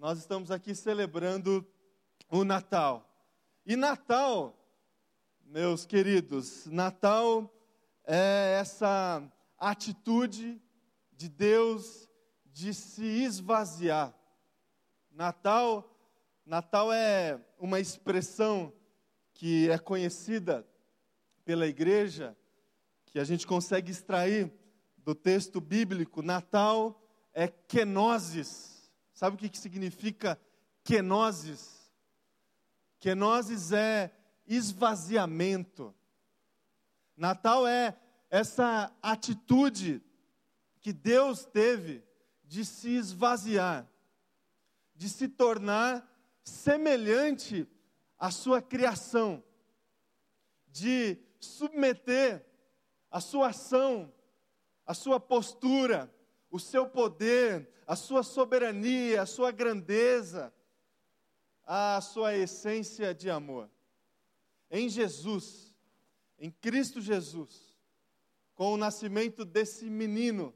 nós estamos aqui celebrando o Natal. E Natal, meus queridos, Natal é essa atitude de Deus de se esvaziar. Natal, Natal é uma expressão que é conhecida pela igreja, que a gente consegue extrair do texto bíblico. Natal é kenosis. Sabe o que, que significa kenosis? Kenosis é esvaziamento. Natal é essa atitude que Deus teve de se esvaziar, de se tornar semelhante à sua criação, de submeter a sua ação, a sua postura, o seu poder, a sua soberania, a sua grandeza, a sua essência de amor. Em Jesus, em Cristo Jesus, com o nascimento desse menino,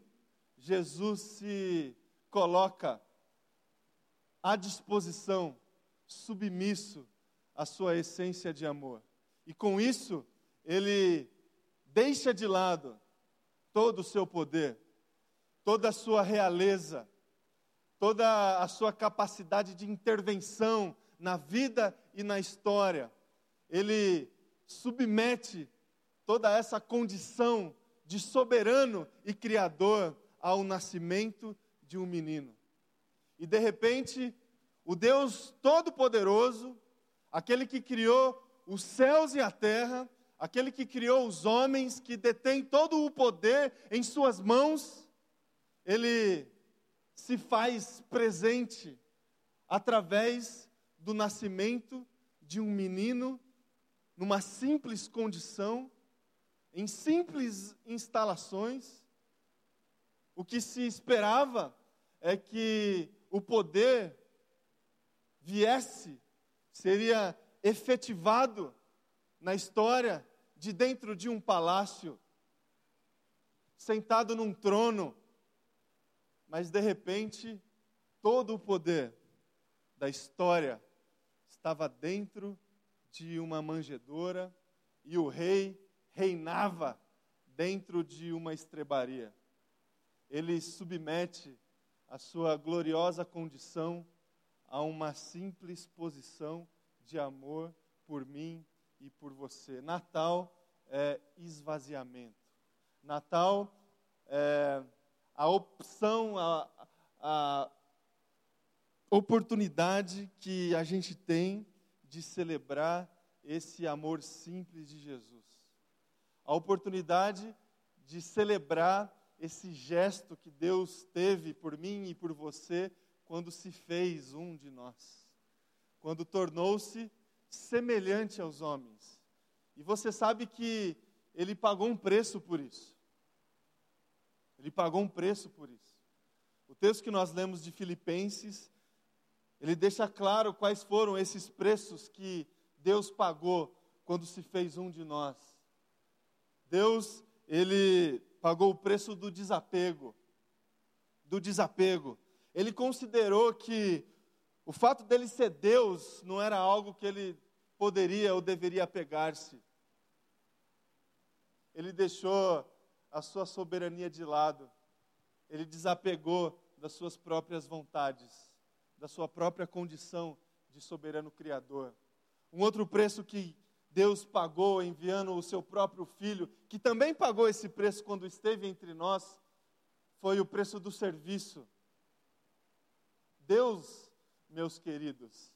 Jesus se coloca à disposição, submisso à sua essência de amor. E com isso, ele deixa de lado todo o seu poder, toda a sua realeza, toda a sua capacidade de intervenção na vida e na história. Ele submete toda essa condição de soberano e criador ao nascimento de um menino. E de repente, o Deus Todo-Poderoso, aquele que criou os céus e a terra, aquele que criou os homens, que detém todo o poder em suas mãos, ele se faz presente através do nascimento de um menino numa simples condição em simples instalações. O que se esperava é que o poder viesse, seria efetivado na história de dentro de um palácio, sentado num trono, mas de repente todo o poder da história estava dentro de uma manjedoura e o rei reinava dentro de uma estrebaria. Ele submete a sua gloriosa condição a uma simples posição de amor por mim e por você. Natal é esvaziamento. Natal é a opção, a, a oportunidade que a gente tem de celebrar esse amor simples de Jesus a oportunidade de celebrar esse gesto que Deus teve por mim e por você quando se fez um de nós, quando tornou-se semelhante aos homens. E você sabe que ele pagou um preço por isso. Ele pagou um preço por isso. O texto que nós lemos de Filipenses, ele deixa claro quais foram esses preços que Deus pagou quando se fez um de nós. Deus, ele pagou o preço do desapego. Do desapego. Ele considerou que o fato dele ser Deus não era algo que ele poderia ou deveria apegar-se. Ele deixou a sua soberania de lado. Ele desapegou das suas próprias vontades, da sua própria condição de soberano criador. Um outro preço que Deus pagou enviando o seu próprio filho, que também pagou esse preço quando esteve entre nós, foi o preço do serviço. Deus, meus queridos,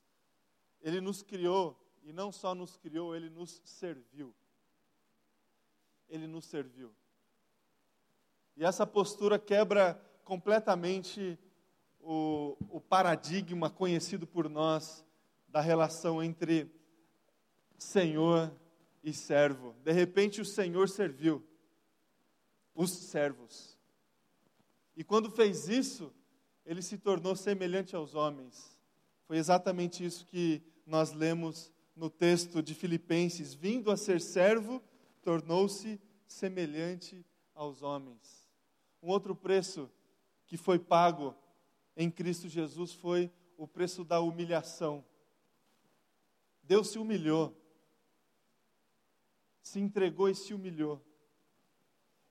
Ele nos criou, e não só nos criou, Ele nos serviu. Ele nos serviu. E essa postura quebra completamente o, o paradigma conhecido por nós da relação entre Senhor e servo. De repente o Senhor serviu os servos. E quando fez isso, ele se tornou semelhante aos homens. Foi exatamente isso que nós lemos no texto de Filipenses: vindo a ser servo, tornou-se semelhante aos homens. Um outro preço que foi pago em Cristo Jesus foi o preço da humilhação. Deus se humilhou, se entregou e se humilhou.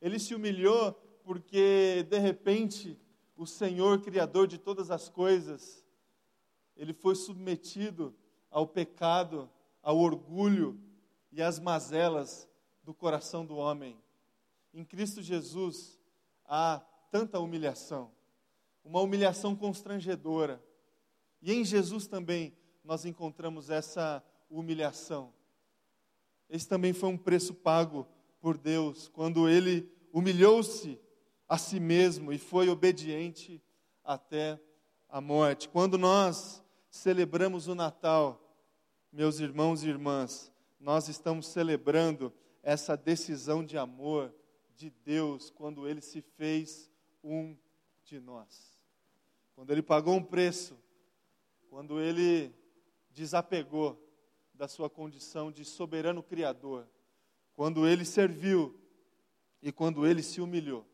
Ele se humilhou porque, de repente, o Senhor, Criador de todas as coisas, ele foi submetido ao pecado, ao orgulho e às mazelas do coração do homem. Em Cristo Jesus há tanta humilhação, uma humilhação constrangedora. E em Jesus também nós encontramos essa humilhação. Esse também foi um preço pago por Deus, quando ele humilhou-se a si mesmo e foi obediente até a morte. Quando nós celebramos o Natal, meus irmãos e irmãs, nós estamos celebrando essa decisão de amor de Deus quando ele se fez um de nós. Quando ele pagou um preço, quando ele desapegou da sua condição de soberano criador, quando ele serviu e quando ele se humilhou.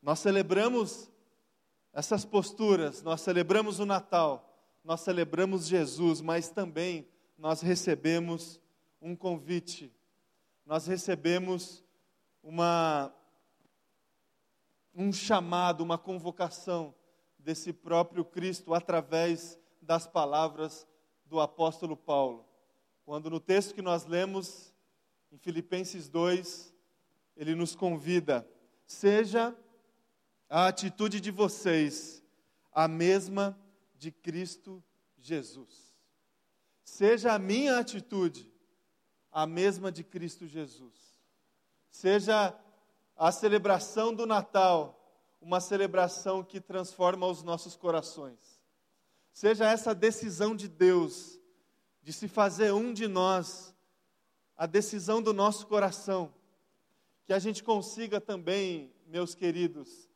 Nós celebramos essas posturas, nós celebramos o Natal, nós celebramos Jesus, mas também nós recebemos um convite, nós recebemos uma, um chamado, uma convocação desse próprio Cristo através das palavras do apóstolo Paulo. Quando no texto que nós lemos, em Filipenses 2, ele nos convida: seja a atitude de vocês a mesma de Cristo Jesus. Seja a minha atitude a mesma de Cristo Jesus. Seja a celebração do Natal uma celebração que transforma os nossos corações. Seja essa decisão de Deus de se fazer um de nós, a decisão do nosso coração, que a gente consiga também, meus queridos,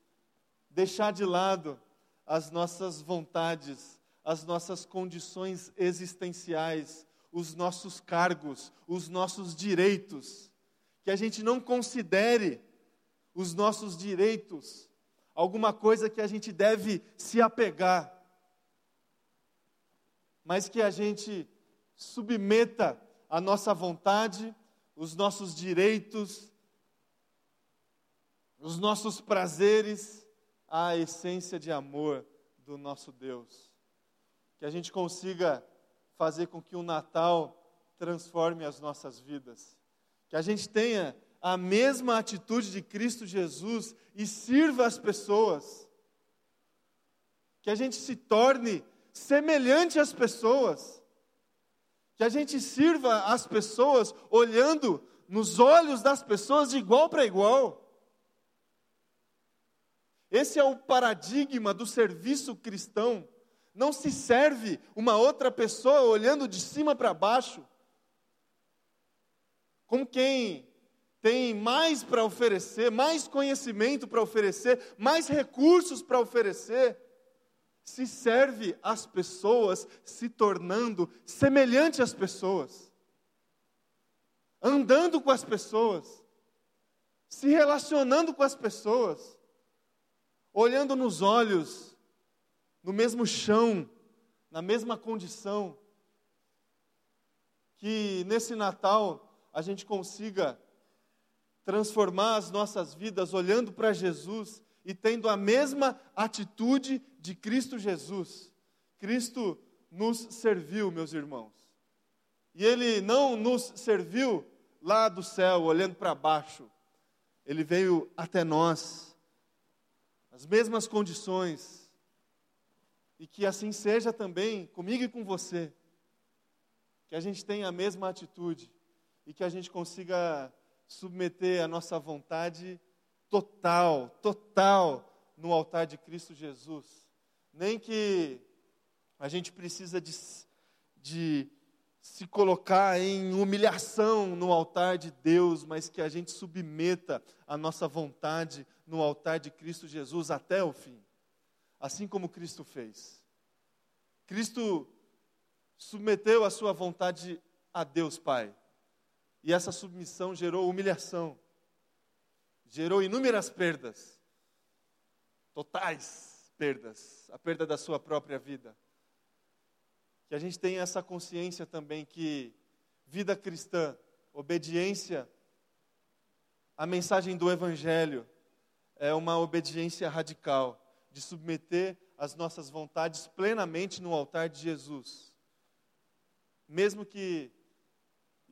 deixar de lado as nossas vontades, as nossas condições existenciais, os nossos cargos, os nossos direitos, que a gente não considere os nossos direitos alguma coisa que a gente deve se apegar, mas que a gente submeta a nossa vontade, os nossos direitos, os nossos prazeres à essência de amor do nosso Deus. Que a gente consiga fazer com que o Natal transforme as nossas vidas. Que a gente tenha a mesma atitude de Cristo Jesus e sirva as pessoas. Que a gente se torne semelhante às pessoas. Que a gente sirva as pessoas olhando nos olhos das pessoas de igual para igual. Esse é o paradigma do serviço cristão. Não se serve uma outra pessoa olhando de cima para baixo, como quem tem mais para oferecer, mais conhecimento para oferecer, mais recursos para oferecer, se serve às pessoas se tornando semelhante às pessoas, andando com as pessoas, se relacionando com as pessoas, olhando nos olhos, no mesmo chão, na mesma condição, que nesse Natal a gente consiga transformar as nossas vidas olhando para Jesus e tendo a mesma atitude de Cristo Jesus. Cristo nos serviu, meus irmãos. E Ele não nos serviu lá do céu, olhando para baixo. Ele veio até nós, as mesmas condições. E que assim seja também comigo e com você. Que a gente tenha a mesma atitude e que a gente consiga submeter a nossa vontade total, total no altar de Cristo Jesus. Nem que a gente precisa de, de se colocar em humilhação no altar de Deus, mas que a gente submeta a nossa vontade no altar de Cristo Jesus até o fim, assim como Cristo fez. Cristo submeteu a sua vontade a Deus Pai. E essa submissão gerou humilhação, gerou inúmeras perdas, totais perdas, a perda da sua própria vida, que a gente tenha essa consciência também que vida cristã, obediência à mensagem do Evangelho, é uma obediência radical, de submeter as nossas vontades plenamente no altar de Jesus. Mesmo que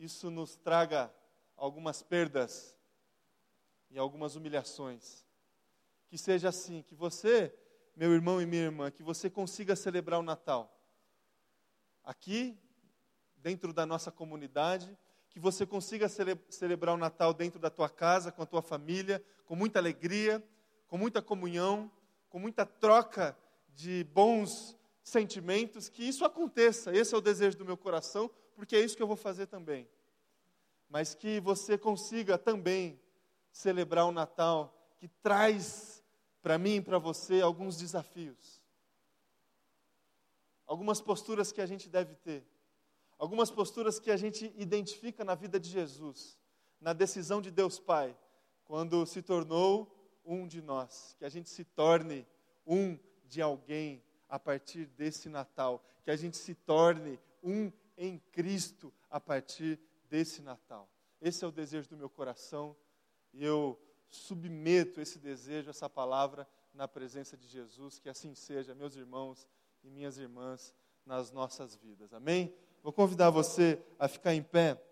isso nos traga algumas perdas e algumas humilhações. Que seja assim, que você, meu irmão e minha irmã, que você consiga celebrar o Natal aqui, dentro da nossa comunidade, que você consiga cele celebrar o Natal dentro da tua casa, com a tua família, com muita alegria, com muita comunhão, com muita troca de bons sentimentos, que isso aconteça. Esse é o desejo do meu coração, porque é isso que eu vou fazer também. Mas que você consiga também celebrar o Natal que traz para mim e para você alguns desafios. Algumas posturas que a gente deve ter. Algumas posturas que a gente identifica na vida de Jesus, na decisão de Deus Pai, quando se tornou um de nós, que a gente se torne um de alguém a partir desse Natal, que a gente se torne um em Cristo a partir desse Natal. Esse é o desejo do meu coração e eu submeto esse desejo, essa palavra na presença de Jesus, que assim seja, meus irmãos e minhas irmãs, nas nossas vidas. Amém? Vou convidar você a ficar em pé.